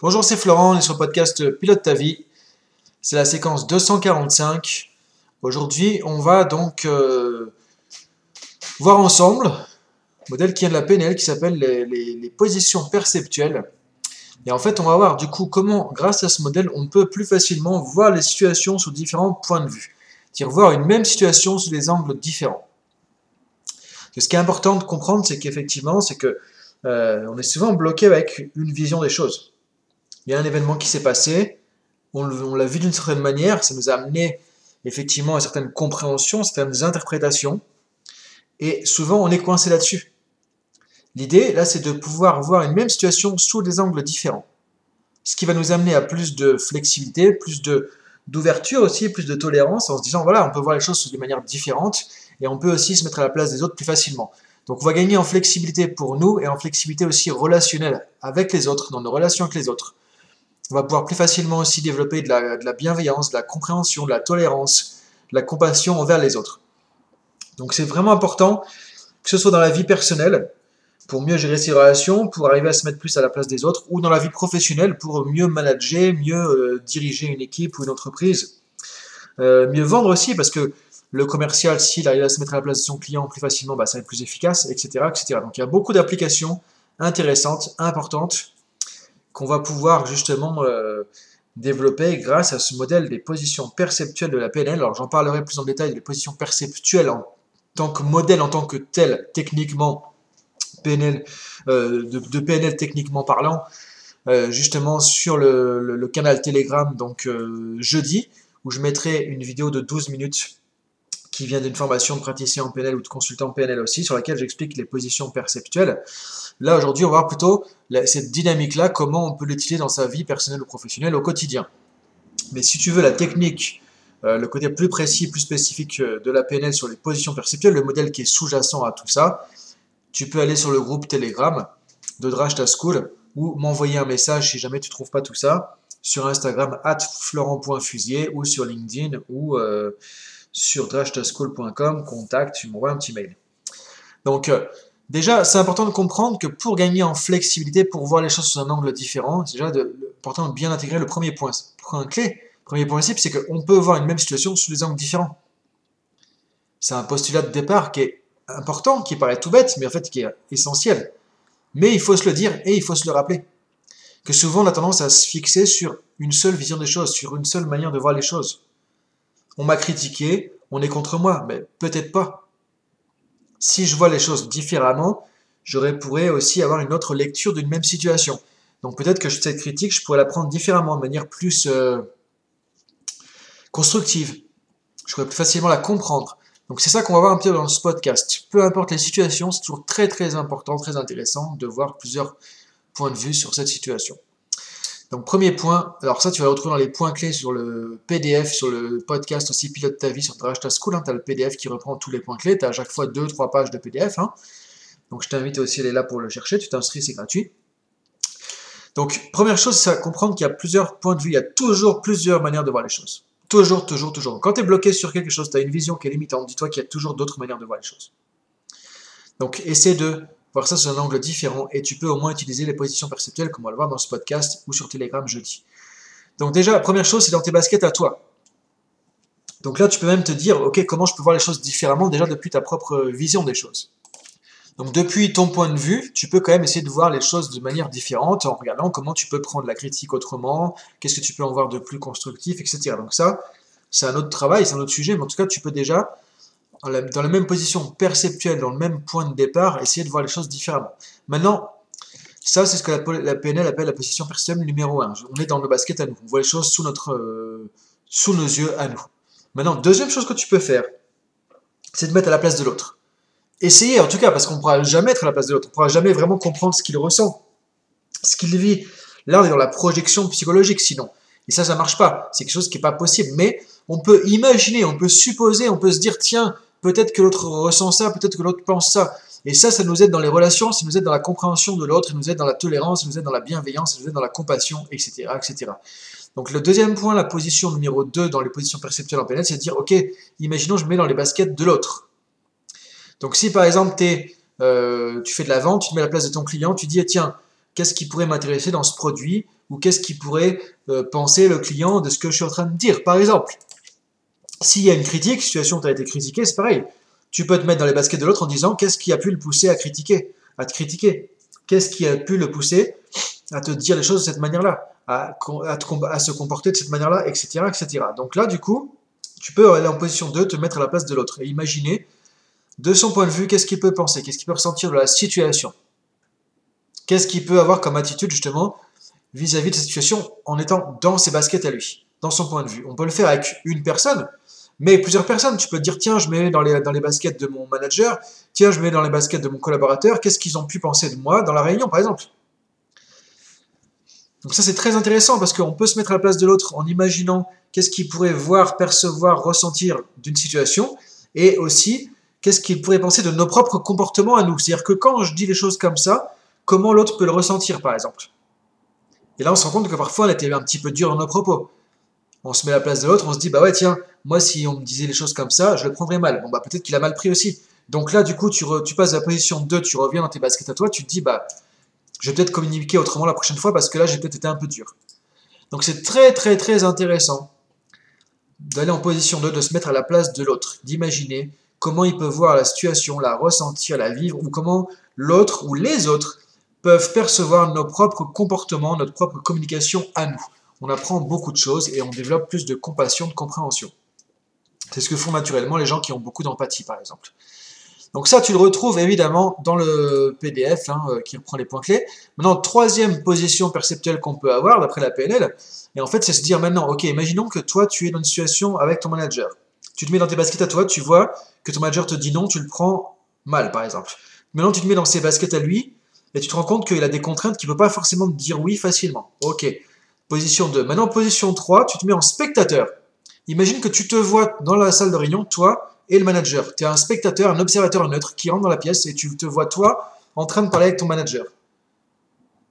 Bonjour, c'est Florent, on est sur le podcast Pilote ta vie. C'est la séquence 245. Aujourd'hui, on va donc euh, voir ensemble un modèle qui vient de la PNL qui s'appelle les, positions perceptuelles. Et en fait, on va voir du coup comment, grâce à ce modèle, on peut plus facilement voir les situations sous différents points de vue. C'est-à-dire voir une même situation sous des angles différents. ce qui est important de comprendre, c'est qu'effectivement, c'est que euh, on est souvent bloqué avec une vision des choses il y a un événement qui s'est passé, on, l'a vu d'une certaine manière, ça nous a amené effectivement à certaines compréhensions, certaines interprétations, et souvent on est coincé là-dessus. L'idée, là, c'est de pouvoir voir une même situation sous des angles différents. Ce qui va nous amener à plus de flexibilité, plus de d'ouverture aussi, plus de tolérance, en se disant, voilà, on peut voir les choses sous des manières différentes, et on peut aussi se mettre à la place des autres plus facilement. Donc on va gagner en flexibilité pour nous, et en flexibilité aussi relationnelle avec les autres, dans nos relations avec les autres. On va pouvoir plus facilement aussi développer de la, bienveillance, de la compréhension, de la tolérance, de la compassion envers les autres. Donc c'est vraiment important que ce soit dans la vie personnelle, pour mieux gérer ses relations, pour arriver à se mettre plus à la place des autres, ou dans la vie professionnelle, pour mieux manager, mieux euh, diriger une équipe ou une entreprise. Euh, mieux vendre aussi, parce que le commercial, s'il arrive à se mettre à la place de son client plus facilement, bah, ça va être plus efficace, etc., etc. Donc il y a beaucoup d'applications intéressantes, importantes, qu'on va pouvoir justement euh, développer grâce à ce modèle des positions perceptuelles de la PNL. Alors j'en parlerai plus en détail des positions perceptuelles en tant que modèle, en tant que tel, techniquement, PNL, euh, de, PNL techniquement parlant, euh, justement sur le, canal Telegram, donc jeudi, où je mettrai une vidéo de 12 minutes qui vient d'une formation de praticien en PNL ou de consultant PNL aussi, sur laquelle j'explique les positions perceptuelles. Là, aujourd'hui, on va voir plutôt cette dynamique-là, comment on peut l'utiliser dans sa vie personnelle ou professionnelle au quotidien. Mais si tu veux la technique, euh, le côté plus précis, plus spécifique euh, de la PNL sur les positions perceptuelles, le modèle qui est sous-jacent à tout ça, tu peux aller sur le groupe Telegram de Drashta School ou m'envoyer un message si jamais tu ne trouves pas tout ça sur Instagram at florent.fusier ou sur LinkedIn ou euh, sur drashtaschool.com, contact, tu m'envoies un petit mail. Donc, euh, déjà, c'est important de comprendre que pour gagner en flexibilité, pour voir les choses sous un angle différent, c'est déjà important de bien intégrer le premier point. Point clé, premier principe, c'est qu'on peut voir une même situation sous des angles différents. C'est un postulat de départ qui est important, qui paraît tout bête, mais en fait qui est essentiel. Mais il faut se le dire et il faut se le rappeler. Que souvent on a tendance à se fixer sur une seule vision des choses, sur une seule manière de voir les choses on m'a critiqué, on est contre moi. Mais peut-être pas. Si je vois les choses différemment, j'aurais pourrais aussi avoir une autre lecture d'une même situation. Donc peut-être que cette critique, je pourrais la prendre différemment, de manière plus euh, constructive. Je pourrais plus facilement la comprendre. Donc c'est ça qu'on va voir un petit peu dans ce podcast. Peu importe les situations, c'est toujours très très important, très intéressant de voir plusieurs points de vue sur cette situation. Donc premier point, alors ça tu vas le retrouver dans les points clés sur le PDF, sur le podcast aussi Pilote ta vie sur Drashta School, hein, tu as le PDF qui reprend tous les points clés, tu as à chaque fois 2-3 pages de PDF. Hein. Donc je t'invite aussi à aller là pour le chercher, tu t'inscris, c'est gratuit. Donc première chose, c'est à comprendre qu'il y a plusieurs points de vue, il y a toujours plusieurs manières de voir les choses. Toujours, toujours, toujours. Quand tu es bloqué sur quelque chose, tu as une vision qui est limitante, dis-toi qu'il y a toujours d'autres manières de voir les choses. Donc essaie de voir ça sous un angle différent et tu peux au moins utiliser les positions perceptuelles comme on va le voir dans ce podcast ou sur Telegram jeudi. Donc déjà, la première chose, c'est dans tes baskets à toi. Donc là, tu peux même te dire, ok, comment je peux voir les choses différemment déjà depuis ta propre vision des choses. Donc depuis ton point de vue, tu peux quand même essayer de voir les choses de manière différente en regardant comment tu peux prendre la critique autrement, qu'est-ce que tu peux en voir de plus constructif, etc. Donc ça, c'est un autre travail, c'est un autre sujet, mais en tout cas, tu peux déjà dans la même position perceptuelle, dans le même point de départ, essayer de voir les choses différemment. Maintenant, ça, c'est ce que la, PNL appelle la position perceptuelle numéro 1. On est dans le basket à nous. On voit les choses euh, sous nos yeux à nous. Maintenant, deuxième chose que tu peux faire, c'est de mettre à la place de l'autre. Essayez en tout cas, parce qu'on ne pourra jamais être à la place de l'autre. On ne pourra jamais vraiment comprendre ce qu'il ressent, ce qu'il vit. Là, on est dans la projection psychologique sinon. Et ça, ça ne marche pas. C'est quelque chose qui n'est pas possible. Mais on peut imaginer, on peut supposer, on peut se dire, tiens, peut-être que l'autre ressent ça, peut-être que l'autre pense ça. Et ça, ça nous aide dans les relations, ça nous aide dans la compréhension de l'autre, ça nous aide dans la tolérance, ça nous aide dans la bienveillance, ça nous aide dans la compassion, etc. etc. Donc le deuxième point, la position numéro 2 dans les positions perceptuelles en PNL, c'est de dire, ok, imaginons je me mets dans les baskets de l'autre. Donc si par exemple euh, tu fais de la vente, tu te mets à la place de ton client, tu dis, tiens, qu'est-ce qui pourrait m'intéresser dans ce produit ou qu'est-ce qui pourrait euh, penser le client de ce que je suis en train de dire. Par exemple, s'il y a une critique, situation où tu as été critiqué, c'est pareil. Tu peux te mettre dans les baskets de l'autre en disant qu'est-ce qui a pu le pousser à critiquer, à te critiquer? Qu'est-ce qui a pu le pousser à te dire les choses de cette manière-là, à, se comporter de cette manière-là, etc., etc. Donc là, du coup, tu peux aller en position 2, te mettre à la place de l'autre et imaginer, de son point de vue, qu'est-ce qu'il peut penser, qu'est-ce qu'il peut ressentir de la situation. Qu'est-ce qu'il peut avoir comme attitude, justement, vis-à-vis de cette situation en étant dans ses baskets à lui, dans son point de vue. On peut le faire avec une personne, mais plusieurs personnes. Tu peux dire, tiens, je mets dans les, dans les baskets de mon manager, tiens, je mets dans les baskets de mon collaborateur, qu'est-ce qu'ils ont pu penser de moi dans la réunion, par exemple? Donc ça, c'est très intéressant parce qu'on peut se mettre à la place de l'autre en imaginant qu'est-ce qu'il pourrait voir, percevoir, ressentir d'une situation, et aussi qu'est-ce qu'il pourrait penser de nos propres comportements à nous. C'est-à-dire que quand je dis les choses comme ça, comment l'autre peut le ressentir, par exemple? Et là, on se rend compte que parfois, on était un petit peu dur dans nos propos. On se met à la place de l'autre, on se dit, bah ouais, tiens, moi, si on me disait les choses comme ça, je le prendrais mal. Bon, bah peut-être qu'il a mal pris aussi. Donc là, du coup, tu, passes de la position 2, tu reviens dans tes baskets à toi, tu te dis, bah, je vais peut-être communiquer autrement la prochaine fois parce que là, j'ai peut-être été un peu dur. Donc c'est très, très, très intéressant d'aller en position 2, de se mettre à la place de l'autre, d'imaginer comment il peut voir la situation, la ressentir, la vivre, ou comment l'autre ou les autres peuvent percevoir nos propres comportements, notre propre communication à nous. On apprend beaucoup de choses et on développe plus de compassion, de compréhension. C'est ce que font naturellement les gens qui ont beaucoup d'empathie, par exemple. Donc ça, tu le retrouves évidemment dans le PDF hein, euh, qui reprend les points clés. Maintenant, troisième position perceptuelle qu'on peut avoir d'après la PNL, et en fait, c'est se dire maintenant, ok, imaginons que toi, tu es dans une situation avec ton manager. Tu te mets dans tes baskets à toi, tu vois que ton manager te dit non, tu le prends mal, par exemple. Maintenant, tu te mets dans ses baskets à lui, et tu te rends compte qu'il a des contraintes qu'il ne peut pas forcément te dire oui facilement. Ok, position 2. Maintenant, position 3, tu te mets en spectateur. Imagine que tu te vois dans la salle de réunion, toi et le manager. Tu es un spectateur, un observateur neutre qui rentre dans la pièce et tu te vois toi en train de parler avec ton manager.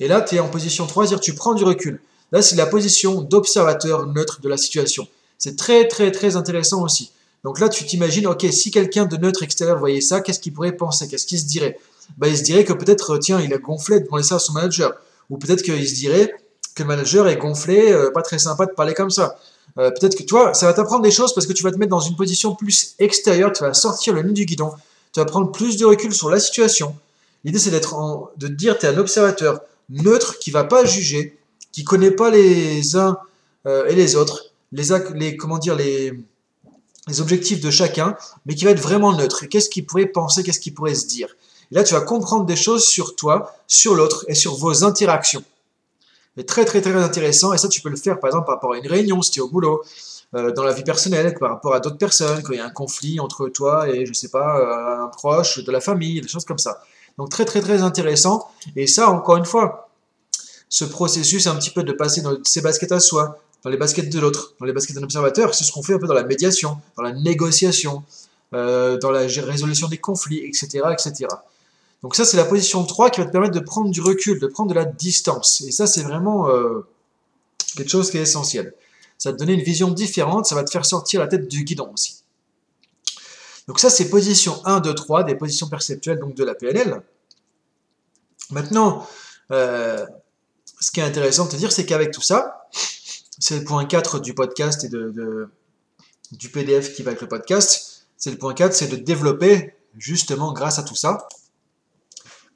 Et là, tu es en position 3, c'est-à-dire tu prends du recul. Là, c'est la position d'observateur neutre de la situation. C'est très, très, très intéressant aussi. Donc là, tu t'imagines, ok, si quelqu'un de neutre extérieur voyait ça, qu'est-ce qu'il pourrait penser? Qu'est-ce qu'il se dirait? Bah, il se dirait que peut-être, tiens, il a gonflé de demander ça à son manager. Ou peut-être qu'il se dirait que le manager est gonflé, euh, pas très sympa de parler comme ça. Euh, peut-être que, toi, ça va t'apprendre des choses parce que tu vas te mettre dans une position plus extérieure, tu vas sortir le nez du guidon, tu vas prendre plus de recul sur la situation. L'idée, c'est d'être de te dire, tu es un observateur neutre qui va pas juger, qui connaît pas les uns et les autres, les, les, comment dire, les, les objectifs de chacun, mais qui va être vraiment neutre. Qu'est-ce qu'il pourrait penser, qu'est-ce qu'il pourrait se dire? Et là, tu vas comprendre des choses sur toi, sur l'autre et sur vos interactions. C'est très, très, très intéressant. Et ça, tu peux le faire, par exemple, par rapport à une réunion, si tu es au boulot, euh, dans la vie personnelle, par rapport à d'autres personnes, quand il y a un conflit entre toi et, je sais pas, euh, un proche de la famille, des choses comme ça. Donc, très, très, très intéressant. Et ça, encore une fois, ce processus, un petit peu de passer dans ses baskets à soi, dans les baskets de l'autre, dans les baskets d'un observateur, c'est ce qu'on fait un peu dans la médiation, dans la négociation, euh, dans la résolution des conflits, etc., etc. Donc ça, c'est la position 3 qui va te permettre de prendre du recul, de prendre de la distance. Et ça, c'est vraiment euh, quelque chose qui est essentiel. Ça va te donner une vision différente, ça va te faire sortir la tête du guidon aussi. Donc ça, c'est position 1, 2, 3, des positions perceptuelles donc de la PNL. Maintenant, euh, ce qui est intéressant de te dire, c'est qu'avec tout ça, c'est le point 4 du podcast et de, du PDF qui va avec le podcast, c'est le point 4, c'est de développer, justement, grâce à tout ça,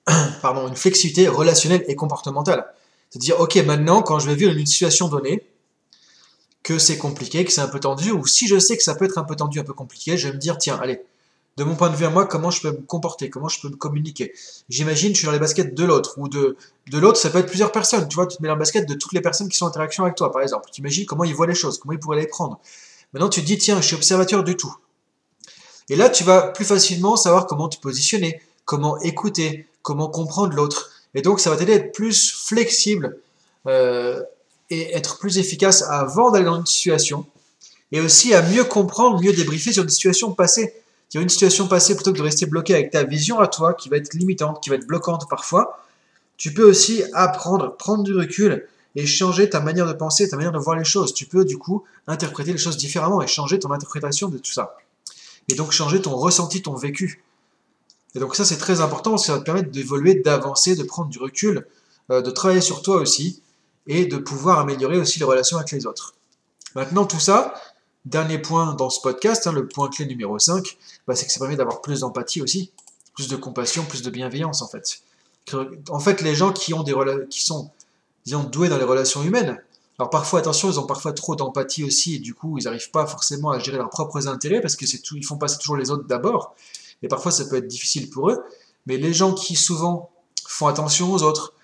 pardon, une flexibilité relationnelle et comportementale. C'est-à-dire, ok, maintenant, quand je vais vivre une situation donnée, que c'est compliqué, que c'est un peu tendu, ou si je sais que ça peut être un peu tendu, un peu compliqué, je vais me dire, tiens, allez, de mon point de vue à moi, comment je peux me comporter, comment je peux me communiquer? J'imagine, je suis dans les baskets de l'autre, ou de, de l'autre, ça peut être plusieurs personnes, tu vois, tu te mets dans le basket de toutes les personnes qui sont en interaction avec toi, par exemple. Tu imagines comment ils voient les choses, comment ils pourraient les prendre. Maintenant, tu te dis, tiens, je suis observateur du tout. Et là, tu vas plus facilement savoir comment te positionner, comment écouter, comment comprendre l'autre. Et donc, ça va t'aider à être plus flexible euh, et être plus efficace avant d'aller dans une situation. Et aussi à mieux comprendre, mieux débriefer sur une situation passée. Sur une situation passée, plutôt que de rester bloqué avec ta vision à toi, qui va être limitante, qui va être bloquante parfois, tu peux aussi apprendre, prendre du recul et changer ta manière de penser, ta manière de voir les choses. Tu peux du coup interpréter les choses différemment et changer ton interprétation de tout ça. Et donc changer ton ressenti, ton vécu. Et donc ça, c'est très important, ça va te permettre d'évoluer, d'avancer, de prendre du recul, euh, de travailler sur toi aussi, et de pouvoir améliorer aussi les relations avec les autres. Maintenant, tout ça, dernier point dans ce podcast, hein, le point clé numéro 5, bah, c'est que ça permet d'avoir plus d'empathie aussi, plus de compassion, plus de bienveillance en fait. En fait, les gens qui, ont des qui sont doués dans les relations humaines, alors parfois, attention, ils ont parfois trop d'empathie aussi, et du coup, ils n'arrivent pas forcément à gérer leurs propres intérêts, parce que ils font passer toujours les autres d'abord, et parfois ça peut être difficile pour eux, mais les gens qui souvent font attention aux autres,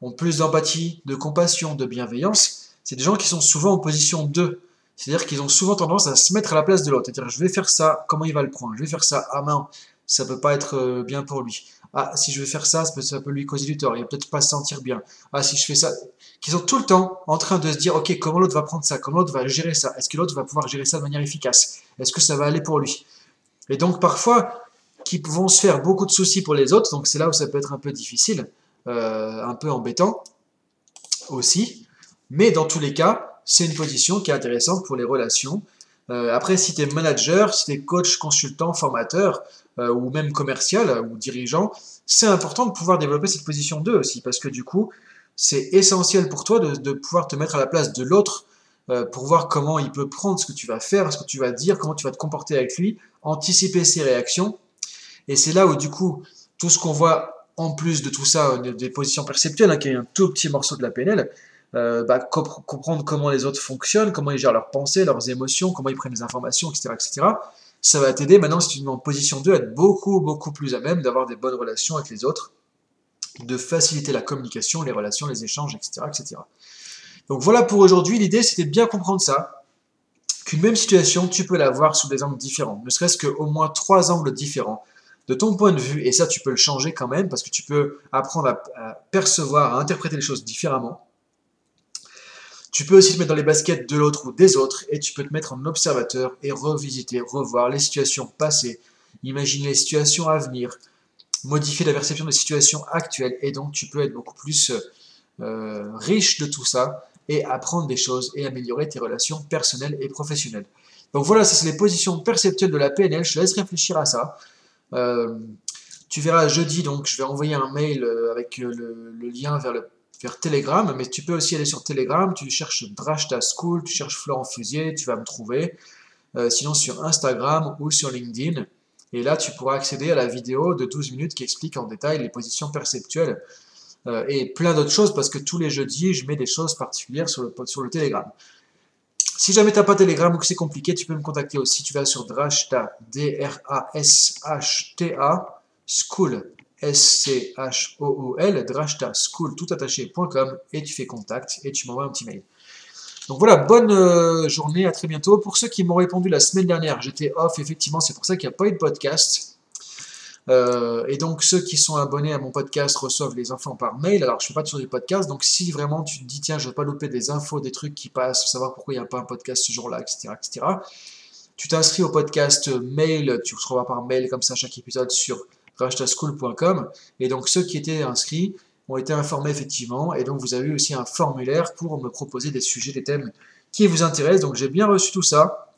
ont plus d'empathie, de compassion, de bienveillance, c'est des gens qui sont souvent en position 2. C'est-à-dire qu'ils ont souvent tendance à se mettre à la place de l'autre. C'est-à-dire, je vais faire ça, comment il va le prendre Je vais faire ça, ah main, ça peut pas être euh, bien pour lui. Ah, si je vais faire ça, ça peut, lui causer du tort, il va peut-être pas se sentir bien. Ah, si je fais ça, qu'ils sont tout le temps en train de se dire, ok, comment l'autre va prendre ça, comment l'autre va gérer ça, est-ce que l'autre va pouvoir gérer ça de manière efficace, est-ce que ça va aller pour lui? Et donc parfois, qui vont se faire beaucoup de soucis pour les autres, donc c'est là où ça peut être un peu difficile, euh, un peu embêtant aussi. Mais dans tous les cas, c'est une position qui est intéressante pour les relations. Euh, après, si tu es manager, si tu es coach, consultant, formateur, euh, ou même commercial ou dirigeant, c'est important de pouvoir développer cette position 2 aussi, parce que du coup, c'est essentiel pour toi de, pouvoir te mettre à la place de l'autre pour voir comment il peut prendre ce que tu vas faire, ce que tu vas dire, comment tu vas te comporter avec lui, anticiper ses réactions. Et c'est là où du coup, tout ce qu'on voit en plus de tout ça, euh, des positions perceptuelles, hein, qui est un tout petit morceau de la PNL, euh, bah, comprendre comment les autres fonctionnent, comment ils gèrent leurs pensées, leurs émotions, comment ils prennent les informations, etc. etc. ça va t'aider maintenant, si tu es en position 2, à être beaucoup, beaucoup plus à même d'avoir des bonnes relations avec les autres, de faciliter la communication, les relations, les échanges, etc. etc. Donc voilà pour aujourd'hui, l'idée c'était de bien comprendre ça, qu'une même situation, tu peux la voir sous des angles différents, ne serait-ce qu'au moins trois angles différents de ton point de vue, et ça tu peux le changer quand même, parce que tu peux apprendre à, percevoir, à interpréter les choses différemment. Tu peux aussi te mettre dans les baskets de l'autre ou des autres, et tu peux te mettre en observateur et revisiter, revoir les situations passées, imaginer les situations à venir, modifier la perception des situations actuelles, et donc tu peux être beaucoup plus euh, riche de tout ça, et apprendre des choses, et améliorer tes relations personnelles et professionnelles. Donc voilà, ça c'est les positions perceptuelles de la PNL, je te laisse réfléchir à ça. Euh, tu verras jeudi, donc je vais envoyer un mail euh, avec euh, le, lien vers, le, vers Telegram, mais tu peux aussi aller sur Telegram, tu cherches Drashta School, tu cherches Florent Fusier, tu vas me trouver. sinon sur Instagram ou sur LinkedIn. Et là, tu pourras accéder à la vidéo de 12 minutes qui explique en détail les positions perceptuelles et plein d'autres choses parce que tous les jeudis, je mets des choses particulières sur le, sur le Telegram. Si jamais tu n'as pas Telegram ou que c'est compliqué, tu peux me contacter aussi. Tu vas sur Drashta, D-R-A-S-H-T-A, School, S-C-H-O-O-L, Drashta, School, tout attaché.com, et tu fais contact et tu m'envoies un petit mail. Donc voilà, bonne euh, journée, à très bientôt. Pour ceux qui m'ont répondu la semaine dernière, j'étais off, effectivement, c'est pour ça qu'il n'y a pas eu de podcast. Euh, et donc ceux qui sont abonnés à mon podcast reçoivent les infos par mail. Alors je ne fais pas toujours des podcasts, donc si vraiment tu te dis tiens je ne veux pas louper des infos, des trucs qui passent, savoir pourquoi il n'y a pas un podcast ce jour-là, etc., etc. Tu t'inscris au podcast mail, tu recevras par mail comme ça chaque épisode sur rachtaschool.com. Et donc ceux qui étaient inscrits ont été informés effectivement. Et donc vous avez aussi un formulaire pour me proposer des sujets, des thèmes qui vous intéressent. Donc j'ai bien reçu tout ça.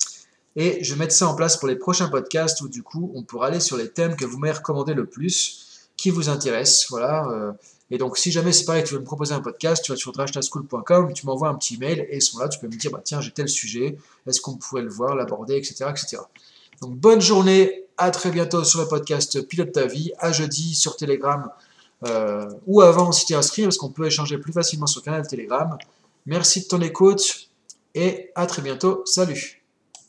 Et je vais mettre ça en place pour les prochains podcasts où du coup on pourra aller sur les thèmes que vous m'avez recommandés le plus, qui vous intéressent. Voilà. Euh. Et donc si jamais c'est pareil, tu veux me proposer un podcast, tu vas sur drashtaschool.com, tu m'envoies un petit mail et à ce moment-là tu peux me dire bah tiens j'ai tel sujet, est-ce qu'on pourrait le voir, l'aborder, etc., etc. Donc bonne journée, à très bientôt sur le podcast Pilote ta vie, à jeudi sur Telegram euh, ou avant si tu es inscrit parce qu'on peut échanger plus facilement sur le canal Telegram. Merci de ton écoute et à très bientôt. Salut